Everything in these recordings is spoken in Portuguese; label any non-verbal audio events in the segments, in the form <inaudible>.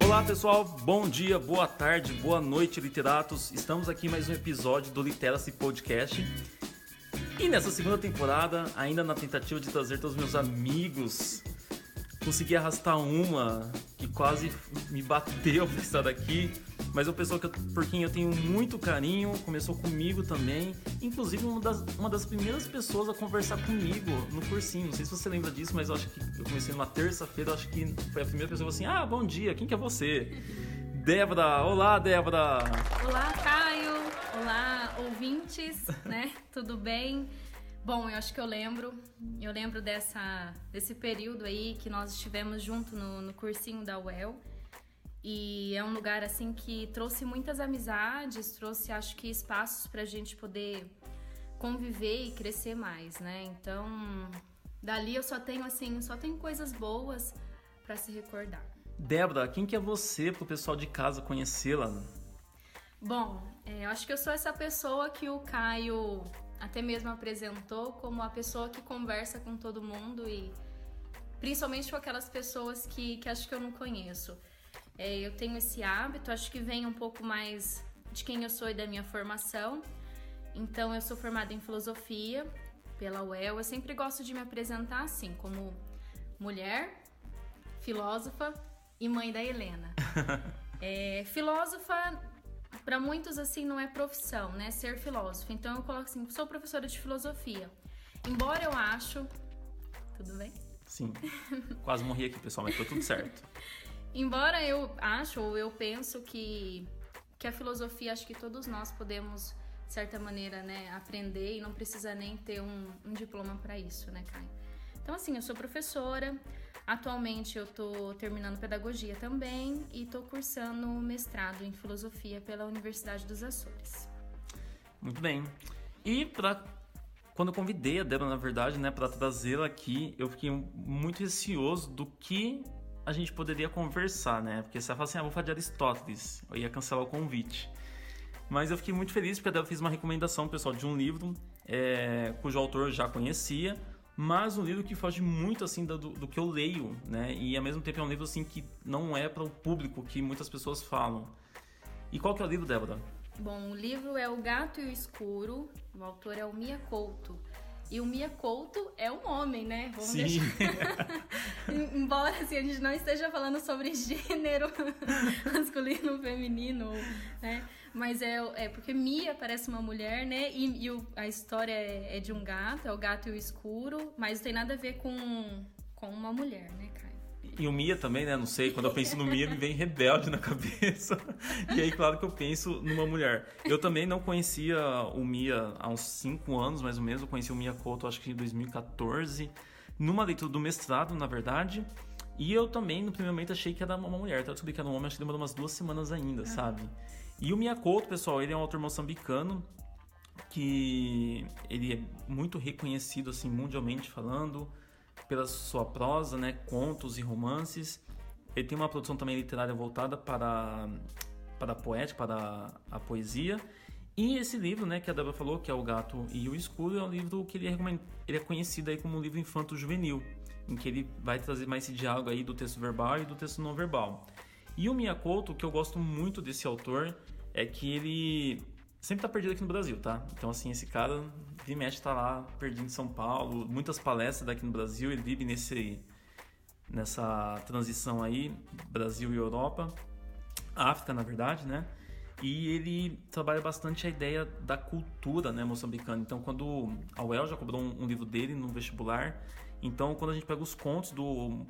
Olá pessoal, bom dia, boa tarde, boa noite, literatos. Estamos aqui em mais um episódio do Literacy Podcast. E nessa segunda temporada, ainda na tentativa de trazer todos os meus amigos, consegui arrastar uma que quase me bateu <laughs> pra estar aqui. Mas é uma pessoa que eu, por quem eu tenho muito carinho, começou comigo também. Inclusive, uma das, uma das primeiras pessoas a conversar comigo no cursinho. Não sei se você lembra disso, mas eu acho que eu comecei numa terça-feira. Acho que foi a primeira pessoa que falou assim: Ah, bom dia, quem que é você? <laughs> Débora, olá, Débora! Olá, Caio! Olá, ouvintes, né? <laughs> Tudo bem? Bom, eu acho que eu lembro, eu lembro dessa, desse período aí que nós estivemos junto no, no cursinho da UEL. E é um lugar assim que trouxe muitas amizades, trouxe acho que espaços para a gente poder conviver e crescer mais, né? Então, dali eu só tenho assim, só tenho coisas boas para se recordar. Débora, quem que é você pro pessoal de casa conhecê-la? Bom, é, eu acho que eu sou essa pessoa que o Caio até mesmo apresentou como a pessoa que conversa com todo mundo e principalmente com aquelas pessoas que, que acho que eu não conheço. É, eu tenho esse hábito, acho que vem um pouco mais de quem eu sou e da minha formação. Então, eu sou formada em filosofia pela UEL. Eu sempre gosto de me apresentar assim, como mulher, filósofa e mãe da Helena. <laughs> é, filósofa, para muitos, assim, não é profissão, né? Ser filósofo. Então, eu coloco assim: sou professora de filosofia. Embora eu acho. Tudo bem? Sim. Quase morri aqui, pessoal, mas foi tudo certo. <laughs> Embora eu acho ou eu penso que, que a filosofia, acho que todos nós podemos, de certa maneira, né, aprender e não precisa nem ter um, um diploma para isso, né, Caio? Então, assim, eu sou professora, atualmente eu tô terminando pedagogia também e tô cursando mestrado em filosofia pela Universidade dos Açores. Muito bem. E para quando eu convidei a Débora, na verdade, né, para trazê-la aqui, eu fiquei muito receoso do que a gente poderia conversar, né? Porque você vai falar assim, ah, vou falar de Aristóteles, eu ia cancelar o convite. Mas eu fiquei muito feliz porque eu fiz uma recomendação, pessoal, de um livro é, cujo autor eu já conhecia, mas um livro que foge muito assim do, do, que eu leio, né? E ao mesmo tempo é um livro assim que não é para o público que muitas pessoas falam. E qual que é o livro, Débora? Bom, o livro é O Gato e o Escuro, o autor é o Mia Couto. E o Mia Couto é um homem, né? Vamos Sim. deixar. <laughs> Embora assim, a gente não esteja falando sobre gênero <laughs> masculino, feminino, né? Mas é, é porque Mia parece uma mulher, né? E, e o, a história é, é, de um gato, é o gato e o escuro, mas não tem nada a ver com, com uma mulher, né, Caio? E o Mia também, né? Não sei, quando eu penso no Mia, me vem rebelde na cabeça. E aí, claro que eu penso numa mulher. Eu também não conhecia o Mia há uns 5 anos, mais ou menos. Eu conheci o Mia Couto, acho que em 2014, numa leitura do mestrado, na verdade. E eu também, no primeiro momento, achei que era uma mulher. Então, eu descobri que era um homem, acho que demorou umas duas semanas ainda, ah. sabe? E o Mia Couto, pessoal, ele é um autor moçambicano que ele é muito reconhecido, assim, mundialmente falando pela sua prosa, né, contos e romances. Ele tem uma produção também literária voltada para, para a poética, para a, poesia. E esse livro, né, que a Débora falou, que é O Gato e o Escuro, é um livro que ele é, ele é conhecido aí como um livro infanto-juvenil, em que ele vai trazer mais esse diálogo aí do texto verbal e do texto não verbal. E o Miyakoto, o que eu gosto muito desse autor, é que ele sempre tá perdido aqui no Brasil, tá? Então, assim, esse cara, de mexe, tá lá perdido em São Paulo, muitas palestras daqui no Brasil, ele vive nesse, nessa transição aí, Brasil e Europa, África, na verdade, né? E ele trabalha bastante a ideia da cultura né, moçambicana. Então, quando a UEL já cobrou um, um livro dele no vestibular, então quando a gente pega os contos do,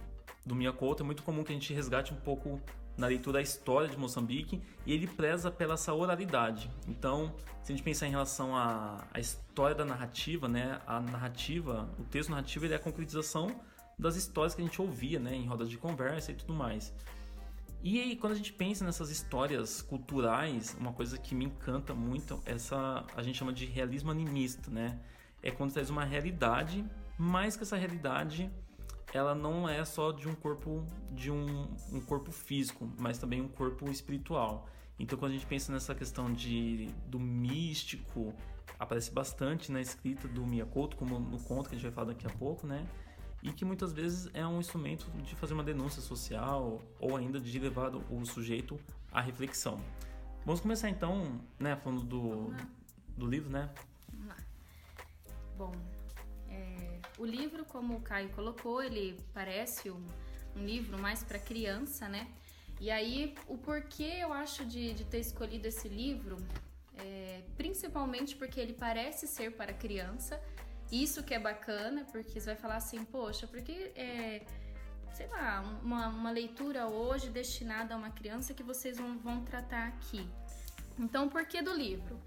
do Miyakoto, é muito comum que a gente resgate um pouco na leitura da história de Moçambique e ele preza pela essa oralidade. Então, se a gente pensar em relação à, à história da narrativa, né, a narrativa, o texto narrativo ele é a concretização das histórias que a gente ouvia, né, em rodas de conversa e tudo mais. E aí, quando a gente pensa nessas histórias culturais, uma coisa que me encanta muito, essa a gente chama de realismo animista, né? É quando traz uma realidade, mas que essa realidade ela não é só de um corpo de um, um corpo físico, mas também um corpo espiritual. Então, quando a gente pensa nessa questão de, do místico, aparece bastante na escrita do Miyakoto, como no conto que a gente vai falar daqui a pouco, né? E que muitas vezes é um instrumento de fazer uma denúncia social ou ainda de levar o sujeito à reflexão. Vamos começar então, né, falando do, do livro, né? Vamos lá. Bom, o livro, como o Caio colocou, ele parece um, um livro mais para criança, né? E aí, o porquê eu acho de, de ter escolhido esse livro é, principalmente porque ele parece ser para criança. Isso que é bacana, porque você vai falar assim, poxa, porque é, sei lá, uma, uma leitura hoje destinada a uma criança que vocês vão, vão tratar aqui. Então, por que do livro?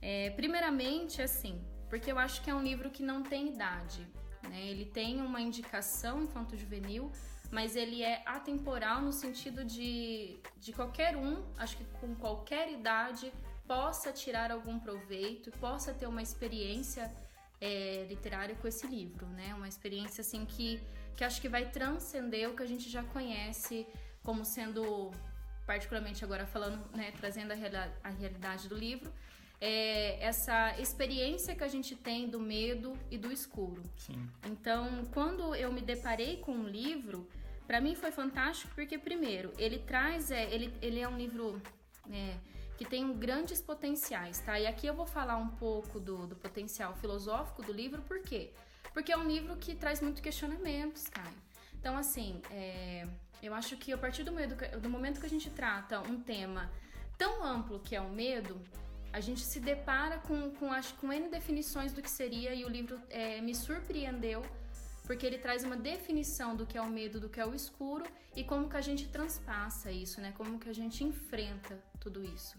É, primeiramente, assim, porque eu acho que é um livro que não tem idade. Né? Ele tem uma indicação infanto juvenil, mas ele é atemporal no sentido de, de qualquer um, acho que com qualquer idade, possa tirar algum proveito, possa ter uma experiência é, literária com esse livro, né? Uma experiência assim que, que acho que vai transcender o que a gente já conhece como sendo, particularmente agora falando, né, trazendo a, real, a realidade do livro, é essa experiência que a gente tem do medo e do escuro. Sim. Então, quando eu me deparei com o um livro, para mim foi fantástico porque primeiro ele traz, é, ele, ele é um livro é, que tem grandes potenciais, tá? E aqui eu vou falar um pouco do, do potencial filosófico do livro, por quê? Porque é um livro que traz muito questionamentos, Caio. Então, assim, é, eu acho que a partir do, do momento que a gente trata um tema tão amplo que é o medo, a gente se depara com, com, acho, com N definições do que seria e o livro é, me surpreendeu porque ele traz uma definição do que é o medo, do que é o escuro e como que a gente transpassa isso, né? Como que a gente enfrenta tudo isso.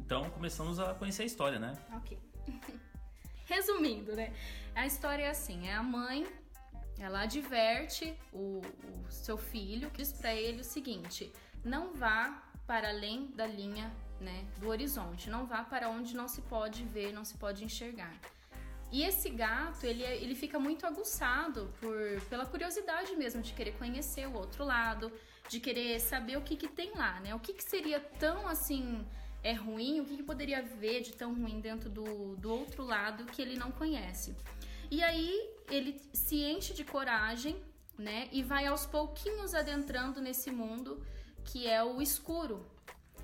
Então começamos a conhecer a história, né? Ok. <laughs> Resumindo, né? A história é assim: é a mãe, ela adverte o, o seu filho, diz para ele o seguinte: não vá para além da linha, né, do horizonte, não vá para onde não se pode ver, não se pode enxergar. E esse gato, ele, é, ele fica muito aguçado por, pela curiosidade mesmo de querer conhecer o outro lado, de querer saber o que, que tem lá, né? O que, que seria tão assim é ruim, o que, que poderia haver de tão ruim dentro do, do outro lado que ele não conhece. E aí ele se enche de coragem, né? E vai aos pouquinhos adentrando nesse mundo que é o escuro.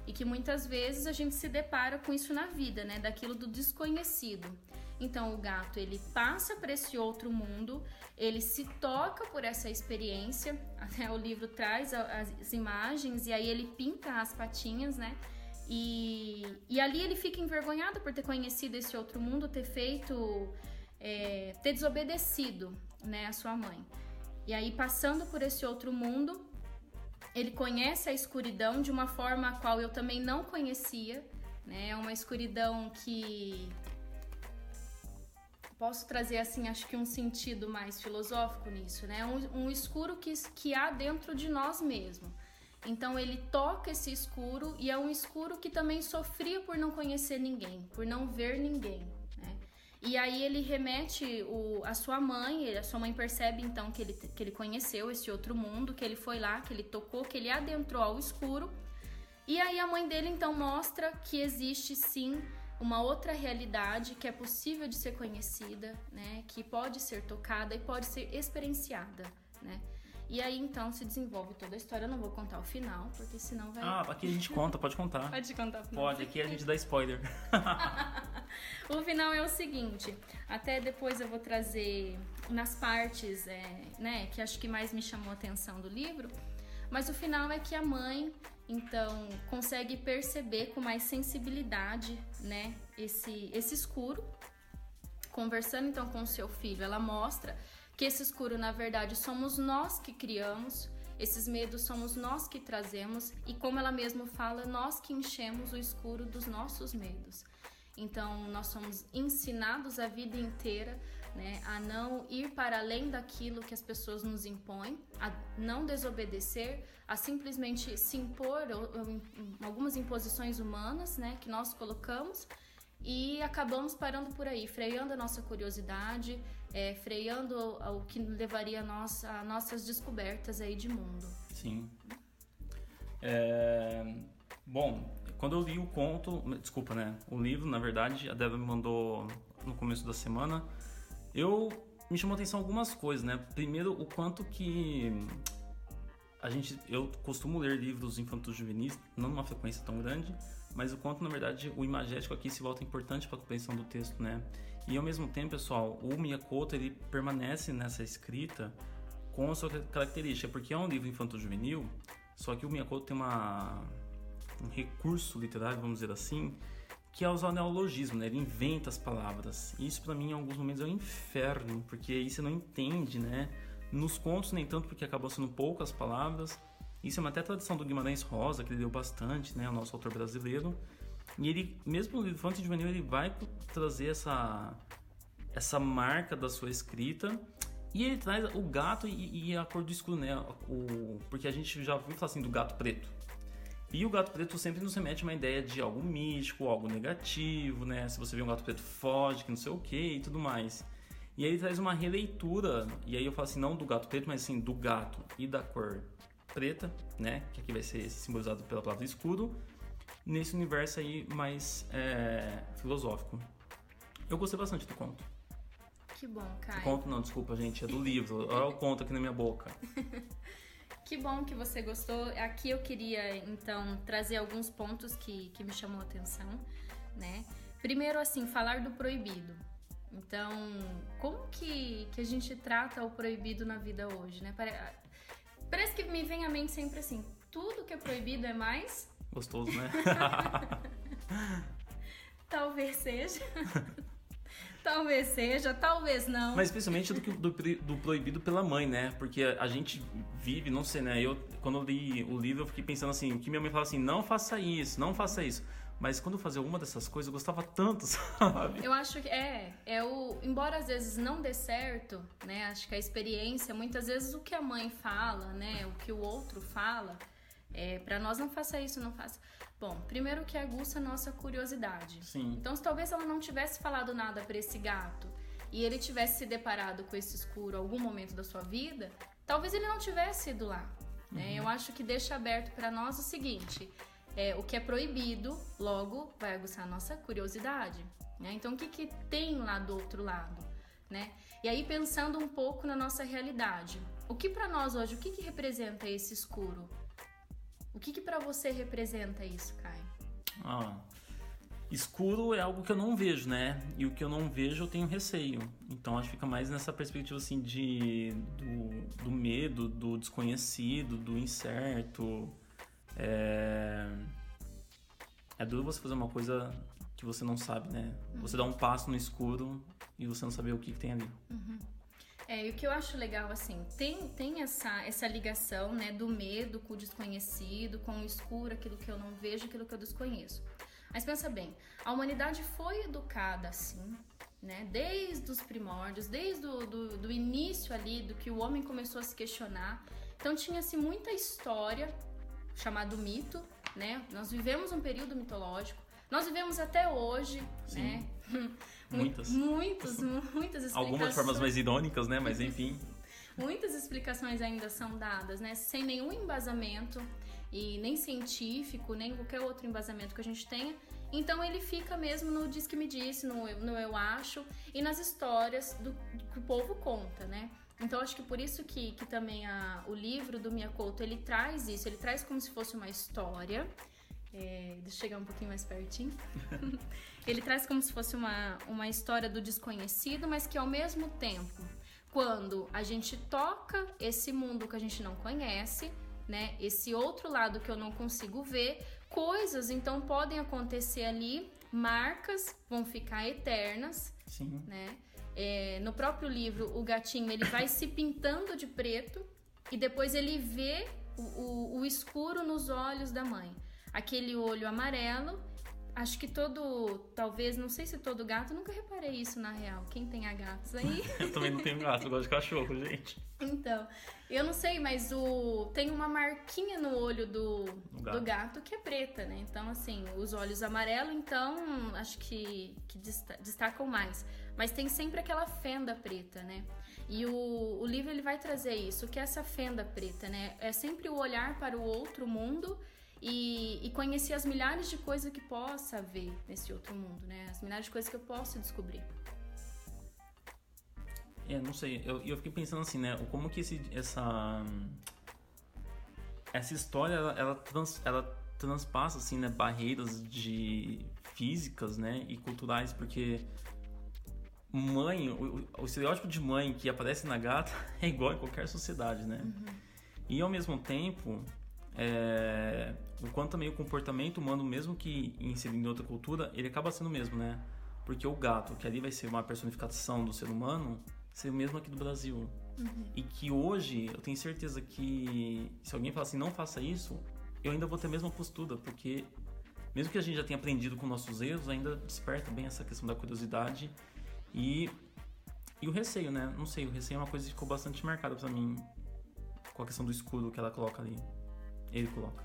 E que muitas vezes a gente se depara com isso na vida, né? Daquilo do desconhecido. Então o gato ele passa para esse outro mundo, ele se toca por essa experiência. <laughs> Até o livro traz as imagens e aí ele pinta as patinhas, né? E, e ali ele fica envergonhado por ter conhecido esse outro mundo, ter feito, é, ter desobedecido, né, a sua mãe. E aí passando por esse outro mundo, ele conhece a escuridão de uma forma a qual eu também não conhecia, né? É uma escuridão que posso trazer assim, acho que um sentido mais filosófico nisso, né? Um, um escuro que, que há dentro de nós mesmos. Então ele toca esse escuro e é um escuro que também sofria por não conhecer ninguém, por não ver ninguém. E aí ele remete o, a sua mãe, a sua mãe percebe então que ele, que ele conheceu esse outro mundo, que ele foi lá, que ele tocou, que ele adentrou ao escuro. E aí a mãe dele então mostra que existe sim uma outra realidade que é possível de ser conhecida, né? Que pode ser tocada e pode ser experienciada, né? E aí então se desenvolve toda a história. Eu não vou contar o final, porque senão vai. Ah, aqui a gente <laughs> conta, pode contar. pode contar o final. Pode, aqui a gente dá spoiler. <laughs> o final é o seguinte: até depois eu vou trazer nas partes, é, né, que acho que mais me chamou a atenção do livro. Mas o final é que a mãe então consegue perceber com mais sensibilidade, né, esse esse escuro. Conversando então com o seu filho, ela mostra que esse escuro na verdade somos nós que criamos, esses medos somos nós que trazemos e como ela mesma fala, nós que enchemos o escuro dos nossos medos. Então nós somos ensinados a vida inteira né, a não ir para além daquilo que as pessoas nos impõem, a não desobedecer, a simplesmente se impor ou, ou, algumas imposições humanas né, que nós colocamos e acabamos parando por aí, freando a nossa curiosidade, é, freando o, o que levaria a, a nossas descobertas aí de mundo. Sim. É, bom, Quando eu li o conto, desculpa, né? O livro, na verdade, a Débora me mandou no começo da semana. Eu me chamou a atenção algumas coisas, né? Primeiro, o quanto que a gente, eu costumo ler livros infantos juvenis, não numa frequência tão grande, mas o quanto, na verdade, o imagético aqui se volta importante para a compreensão do texto, né? E ao mesmo tempo, pessoal, o Miyakoto, ele permanece nessa escrita com a sua característica, porque é um livro infanto-juvenil, só que o Miyakoto tem uma, um recurso literário, vamos dizer assim, que é usar o neologismo, né? Ele inventa as palavras. Isso para mim em alguns momentos é um inferno, porque aí você não entende, né? Nos contos nem tanto porque acabou sendo poucas palavras. Isso é uma até tradição do Guimarães Rosa, que ele deu bastante, né? O nosso autor brasileiro. E ele, mesmo no livro juvenil, ele vai trazer essa, essa marca da sua escrita. E ele traz o gato e, e a cor do escuro, né? O, porque a gente já ouviu falar assim do gato preto. E o gato preto sempre nos remete a uma ideia de algo místico, algo negativo, né? Se você vê um gato preto, foge, que não sei o que e tudo mais. E aí ele traz uma releitura, e aí eu falo assim, não do gato preto, mas assim, do gato e da cor preta, né? Que aqui vai ser simbolizado pela palavra escuro, nesse universo aí mais é, filosófico. Eu gostei bastante do conto. Que bom, Caio. Do conto não, desculpa, gente, é do livro. Olha o conto aqui na minha boca. <laughs> que bom que você gostou. Aqui eu queria, então, trazer alguns pontos que, que me chamou a atenção, né? Primeiro, assim, falar do proibido. Então, como que, que a gente trata o proibido na vida hoje, né? Parece que me vem à mente sempre assim, tudo que é proibido é mais... Gostoso, né? <laughs> talvez seja. <laughs> talvez seja, talvez não. Mas especialmente do, do, do, proibido pela mãe, né? Porque a gente vive, não sei, né? Eu, quando eu li o livro, eu fiquei pensando assim, que minha mãe fala assim, não faça isso, não faça isso. Mas quando eu fazia alguma dessas coisas, eu gostava tanto, <laughs> sabe? Eu acho que é, é o. Embora às vezes não dê certo, né? Acho que a experiência, muitas vezes o que a mãe fala, né? O que o outro fala, é, para nós não faça isso, não faça. Bom, primeiro que aguça a nossa curiosidade. Sim. Então, se talvez ela não tivesse falado nada para esse gato e ele tivesse se deparado com esse escuro algum momento da sua vida, talvez ele não tivesse ido lá. Né? Uhum. Eu acho que deixa aberto para nós o seguinte: é, o que é proibido, logo vai aguçar a nossa curiosidade. Né? Então, o que, que tem lá do outro lado? Né? E aí, pensando um pouco na nossa realidade, o que para nós hoje, o que, que representa esse escuro? O que, que para você representa isso, Kai? Ah, escuro é algo que eu não vejo, né? E o que eu não vejo eu tenho receio. Então acho que fica mais nessa perspectiva assim de do, do medo, do desconhecido, do incerto. É... é duro você fazer uma coisa que você não sabe, né? Uhum. Você dá um passo no escuro e você não saber o que, que tem ali. Uhum. É, e o que eu acho legal, assim, tem, tem essa, essa ligação, né, do medo com o desconhecido, com o escuro, aquilo que eu não vejo, aquilo que eu desconheço. Mas pensa bem, a humanidade foi educada assim, né, desde os primórdios, desde o do, do início ali, do que o homem começou a se questionar. Então tinha-se muita história chamado mito, né? Nós vivemos um período mitológico. Nós vivemos até hoje, Sim. né? <laughs> Muitas. Muitas, muitas explicações. Algumas formas mais irônicas, né? Mas enfim. <laughs> muitas explicações ainda são dadas, né? Sem nenhum embasamento e nem científico, nem qualquer outro embasamento que a gente tenha. Então ele fica mesmo no diz que me disse, no, no eu acho e nas histórias do, que o povo conta, né? Então acho que por isso que, que também a, o livro do Miyakoto ele traz isso, ele traz como se fosse uma história. É, deixa eu chegar um pouquinho mais pertinho. <laughs> ele traz como se fosse uma, uma história do desconhecido, mas que ao mesmo tempo, quando a gente toca esse mundo que a gente não conhece, né? Esse outro lado que eu não consigo ver, coisas então podem acontecer ali, marcas vão ficar eternas, Sim. né? É, no próprio livro, o gatinho ele vai se pintando de preto e depois ele vê o, o, o escuro nos olhos da mãe. Aquele olho amarelo Acho que todo, talvez, não sei se todo gato, nunca reparei isso na real. Quem tem gatos aí? <laughs> eu também não tenho gato, eu gosto de cachorro, gente. Então, eu não sei, mas o tem uma marquinha no olho do, gato. do gato que é preta, né? Então, assim, os olhos amarelos, então, acho que, que destacam mais. Mas tem sempre aquela fenda preta, né? E o, o livro ele vai trazer isso, que é essa fenda preta, né? É sempre o olhar para o outro mundo e, e conhecer as milhares de coisas que possa haver nesse outro mundo, né? As milhares de coisas que eu posso descobrir. É, não sei. Eu, eu fiquei pensando assim, né? Como que esse, essa essa história ela, ela, trans, ela transpassa assim, né, barreiras de físicas, né, e culturais, porque mãe, o, o, estereótipo de mãe que aparece na gata <laughs> é igual em qualquer sociedade, né? Uhum. E ao mesmo tempo, é, o quanto também o comportamento humano, mesmo que inserido em outra cultura, ele acaba sendo o mesmo, né? Porque o gato, que ali vai ser uma personificação do ser humano, ser o mesmo aqui do Brasil. Uhum. E que hoje, eu tenho certeza que se alguém falar assim, não faça isso, eu ainda vou ter a mesma postura, porque mesmo que a gente já tenha aprendido com nossos erros, ainda desperta bem essa questão da curiosidade e, e o receio, né? Não sei, o receio é uma coisa que ficou bastante marcada para mim com a questão do escuro que ela coloca ali. Ele coloca.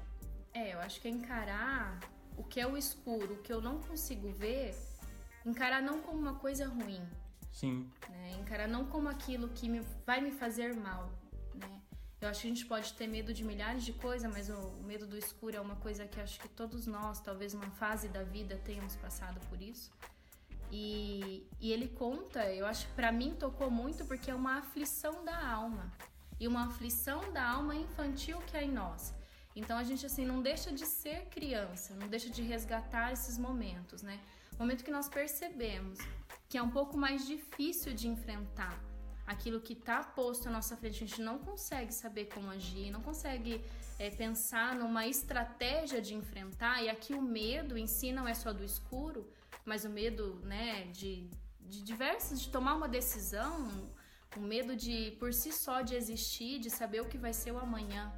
É, eu acho que é encarar o que é o escuro, o que eu não consigo ver, encarar não como uma coisa ruim. Sim. Né? Encarar não como aquilo que me, vai me fazer mal. Né? Eu acho que a gente pode ter medo de milhares de coisas, mas o, o medo do escuro é uma coisa que acho que todos nós, talvez uma fase da vida, tenhamos passado por isso. E, e ele conta, eu acho que para mim tocou muito porque é uma aflição da alma. E uma aflição da alma infantil que é em nós. Então a gente assim não deixa de ser criança, não deixa de resgatar esses momentos, né? Momento que nós percebemos que é um pouco mais difícil de enfrentar aquilo que está posto à nossa frente. A gente não consegue saber como agir, não consegue é, pensar numa estratégia de enfrentar. E aqui o medo em si não é só do escuro, mas o medo, né, de, de diversos, de tomar uma decisão, o medo de por si só de existir, de saber o que vai ser o amanhã.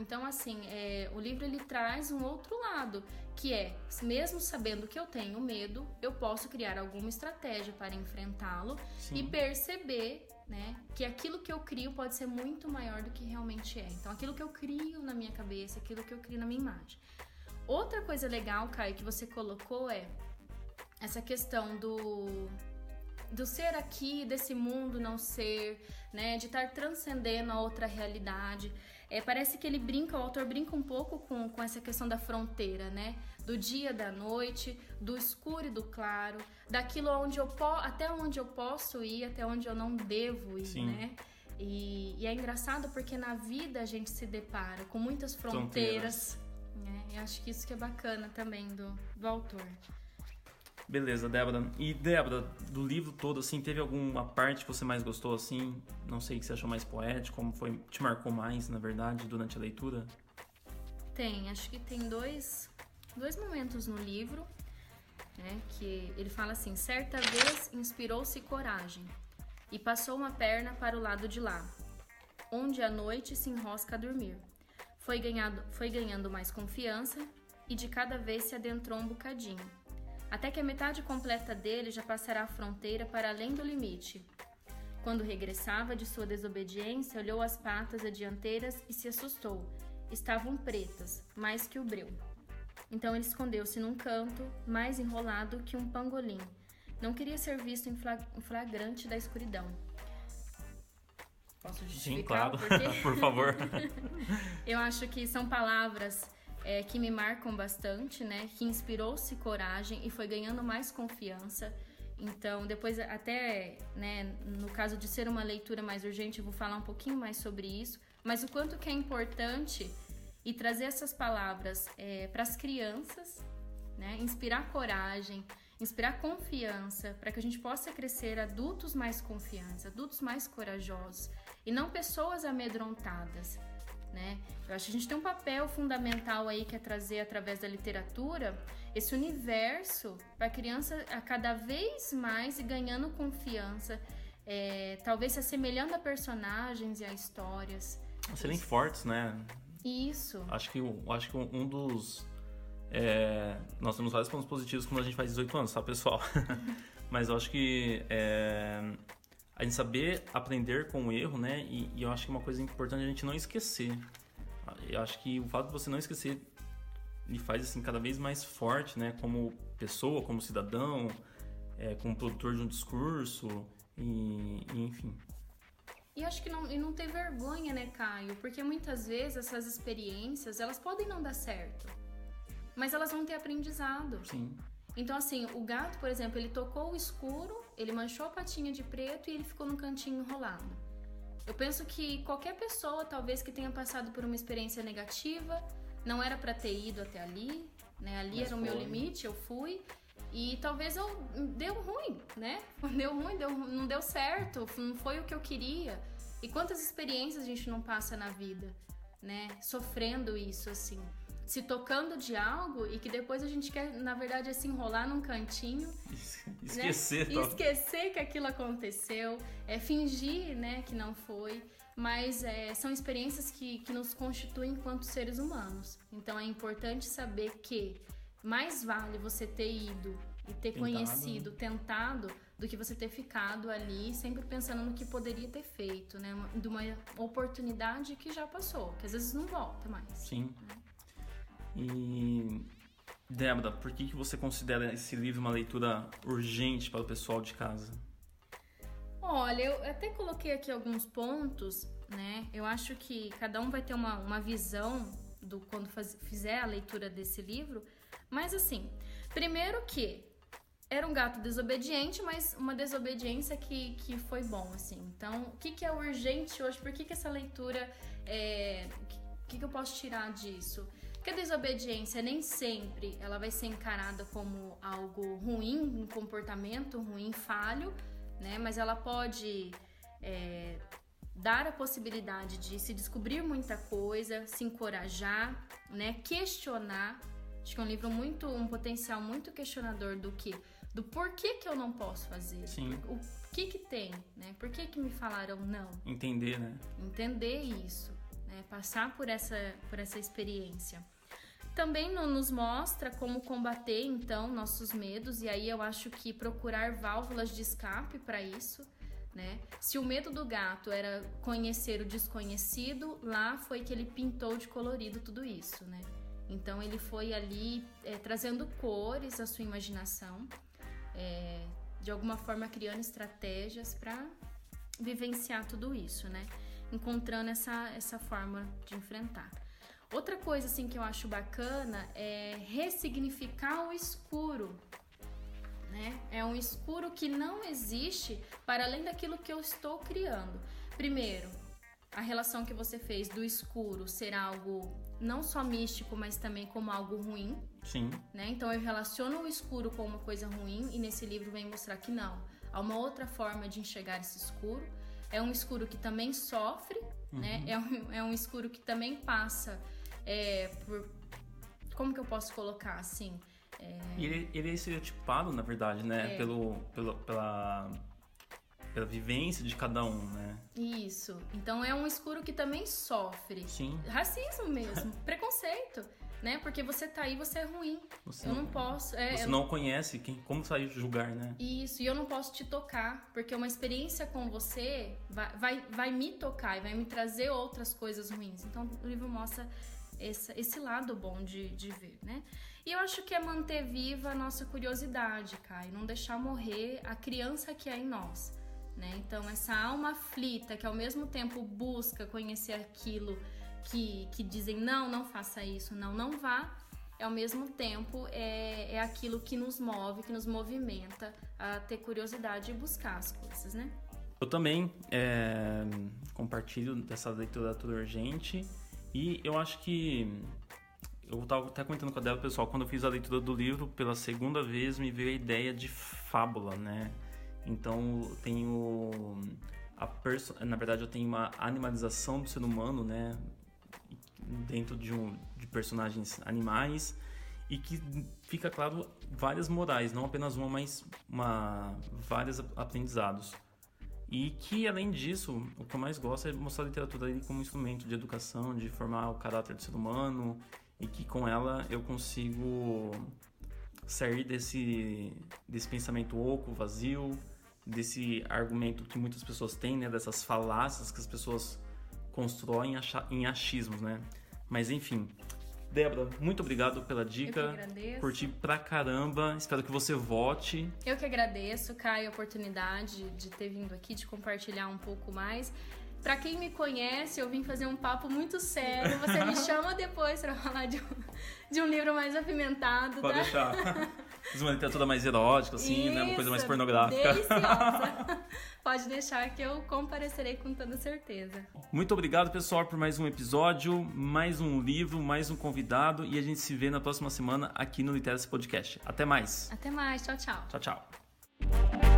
Então, assim, é, o livro ele traz um outro lado, que é, mesmo sabendo que eu tenho medo, eu posso criar alguma estratégia para enfrentá-lo e perceber né, que aquilo que eu crio pode ser muito maior do que realmente é. Então, aquilo que eu crio na minha cabeça, aquilo que eu crio na minha imagem. Outra coisa legal, Caio, que você colocou é essa questão do do ser aqui, desse mundo não ser, né, de estar transcendendo a outra realidade. É, parece que ele brinca, o autor brinca um pouco com, com essa questão da fronteira, né? Do dia, da noite, do escuro e do claro, daquilo onde eu até onde eu posso ir, até onde eu não devo ir, Sim. né? E, e, é engraçado porque na vida a gente se depara com muitas fronteiras. fronteiras. Né? E acho que isso que é bacana também do, do autor. Beleza, Débora. E Débora, do livro todo, assim, teve alguma parte que você mais gostou, assim? Não sei, que você achou mais poético, como foi, te marcou mais, na verdade, durante a leitura? Tem, acho que tem dois, dois momentos no livro, né, que ele fala assim, certa vez inspirou-se coragem e passou uma perna para o lado de lá, onde a noite se enrosca a dormir. Foi, ganhado, foi ganhando mais confiança e de cada vez se adentrou um bocadinho até que a metade completa dele já passará a fronteira para além do limite. Quando regressava de sua desobediência, olhou as patas dianteiras e se assustou. Estavam pretas, mais que o breu. Então ele escondeu-se num canto, mais enrolado que um pangolim. Não queria ser visto em flagrante da escuridão. Posso justificar? Sim, claro. <laughs> Por favor. <laughs> Eu acho que são palavras é, que me marcam bastante, né? Que inspirou-se coragem e foi ganhando mais confiança. Então, depois, até, né, no caso de ser uma leitura mais urgente, eu vou falar um pouquinho mais sobre isso. Mas o quanto que é importante e trazer essas palavras é, para as crianças, né? Inspirar coragem, inspirar confiança, para que a gente possa crescer adultos mais confiantes, adultos mais corajosos e não pessoas amedrontadas né? Eu acho que a gente tem um papel fundamental aí que é trazer através da literatura esse universo para a criança a cada vez mais e ganhando confiança, é, talvez se assemelhando a personagens e a histórias. Serem fortes, né? Isso. Acho que, acho que um dos. É, nós temos vários pontos positivos quando a gente faz 18 anos, tá, pessoal? <laughs> Mas eu acho que é, a gente saber aprender com o erro, né? E, e, eu acho que uma coisa importante é a gente não esquecer. Eu acho que o fato de você não esquecer lhe faz assim cada vez mais forte, né? Como pessoa, como cidadão, é, como produtor de um discurso e, e enfim. E acho que não, e não ter vergonha, né, Caio? Porque muitas vezes essas experiências, elas podem não dar certo. Mas elas vão ter aprendizado. Sim. Então, assim, o gato, por exemplo, ele tocou o escuro, ele manchou a patinha de preto e ele ficou no cantinho enrolado. Eu penso que qualquer pessoa, talvez que tenha passado por uma experiência negativa, não era para ter ido até ali, né? Ali Mas era o meu foi. limite, eu fui. E talvez eu deu ruim, né? <laughs> Deu ruim, deu, não deu certo, não foi o que eu queria. E quantas experiências a gente não passa na vida, né? Sofrendo isso assim, se tocando de algo e que depois a gente quer, na verdade, é se enrolar num cantinho Esquecer, né? esquecer que aquilo aconteceu, é fingir, né, que não foi, mas é, são experiências que, que nos constituem enquanto seres humanos. Então é importante saber que mais vale você ter ido e ter Tentado, conhecido, tentado, do que você ter ficado ali sempre pensando no que poderia ter feito, né, de uma oportunidade que já passou, que às vezes não volta mais. Sim. E Débora, por que, que você considera esse livro uma leitura urgente para o pessoal de casa? Olha, eu até coloquei aqui alguns pontos, né? Eu acho que cada um vai ter uma, uma visão do quando faz- fizer a leitura desse livro. Mas assim, primeiro que era um gato desobediente, mas uma desobediência que, que foi bom, assim. Então, o que, que é urgente hoje? Por que, que essa leitura é. O que, que eu posso tirar disso? Que a desobediência nem sempre ela vai ser encarada como algo ruim, um comportamento ruim, falho, né? Mas ela pode é, dar a possibilidade de se descobrir muita coisa, se encorajar, né? Questionar. Acho que é um livro muito, um potencial muito questionador do que, do porquê que eu não posso fazer, Sim. o que que tem, né? Por que que me falaram não? Entender, né? entender isso, né? passar por essa, por essa experiência. Também no- nos mostra como combater então nossos medos e aí eu acho que procurar válvulas de escape para isso, né? Se o medo do gato era conhecer o desconhecido, lá foi que ele pintou de colorido tudo isso, né? Então ele foi ali eh, trazendo cores à sua imaginação, eh, de alguma forma criando estratégias para vivenciar tudo isso, né? Encontrando essa, essa forma de enfrentar. Outra coisa assim que eu acho bacana é ressignificar o escuro, né? É um escuro que não existe para além daquilo que eu estou criando. Primeiro, a relação que você fez do escuro ser algo não só místico, mas também como algo ruim, Sim. né? Então eu relaciono o escuro com uma coisa ruim e nesse livro vem mostrar que não. Há uma outra forma de enxergar esse escuro. É um escuro que também sofre, né? É um, é um escuro que também passa é, por. Como que eu posso colocar assim? E ele, ele é estereotipado, na verdade, né? É. Pelo, pelo, pela, pela vivência de cada um, né? Isso. Então é um escuro que também sofre. Sim. Racismo mesmo, <laughs> preconceito, né? Porque você tá aí, você é ruim. Você Eu não posso. É, Você eu não conhece quem, como sair julgar, né? Isso, e eu não posso te tocar, porque uma experiência com você vai, vai, vai me tocar e vai me trazer outras coisas ruins. Então o livro mostra esse, esse lado bom de, de ver, né? E eu acho que é manter viva a nossa curiosidade, Kai, não deixar morrer a criança que é em nós. Né? Então, essa alma aflita que ao mesmo tempo busca conhecer aquilo que, que dizem não, não faça isso, não, não vá, e ao mesmo tempo é, é aquilo que nos move, que nos movimenta a ter curiosidade e buscar as coisas, né? Eu também é, compartilho dessa leitura toda urgente e eu acho que eu estava até comentando com a Débora, pessoal, quando eu fiz a leitura do livro pela segunda vez me veio a ideia de fábula, né? Então tenho a perso na verdade eu tenho uma animalização do ser humano, né? Dentro de um de personagens animais e que fica claro várias morais, não apenas uma, mas uma vários aprendizados. E que, além disso, o que eu mais gosto é mostrar a literatura como instrumento de educação, de formar o caráter do ser humano, e que com ela eu consigo sair desse, desse pensamento oco, vazio, desse argumento que muitas pessoas têm, né, dessas falácias que as pessoas constroem em achismos, né? Mas enfim. Débora, muito obrigado pela Eu que dica. agradeço. Curti pra caramba. Espero que você vote. Eu que agradeço, Caio, a oportunidade de ter vindo aqui, de compartilhar um pouco mais. Pra quem me conhece, eu vim fazer um papo muito sério. Você me <laughs> chama depois pra falar de um, de um livro mais apimentado, Pode tá? deixar. <laughs> Fiz uma literatura mais erótica, assim, né? Uma coisa mais Isso, pornográfica. Deliciosa. <laughs> Pode deixar que eu comparecerei com toda certeza. Muito obrigado, pessoal, por mais um episódio, mais um livro, mais um convidado e a gente se vê na próxima semana aqui no Literacy Podcast. Até mais. Até mais, tchau, tchau. Tchau, tchau.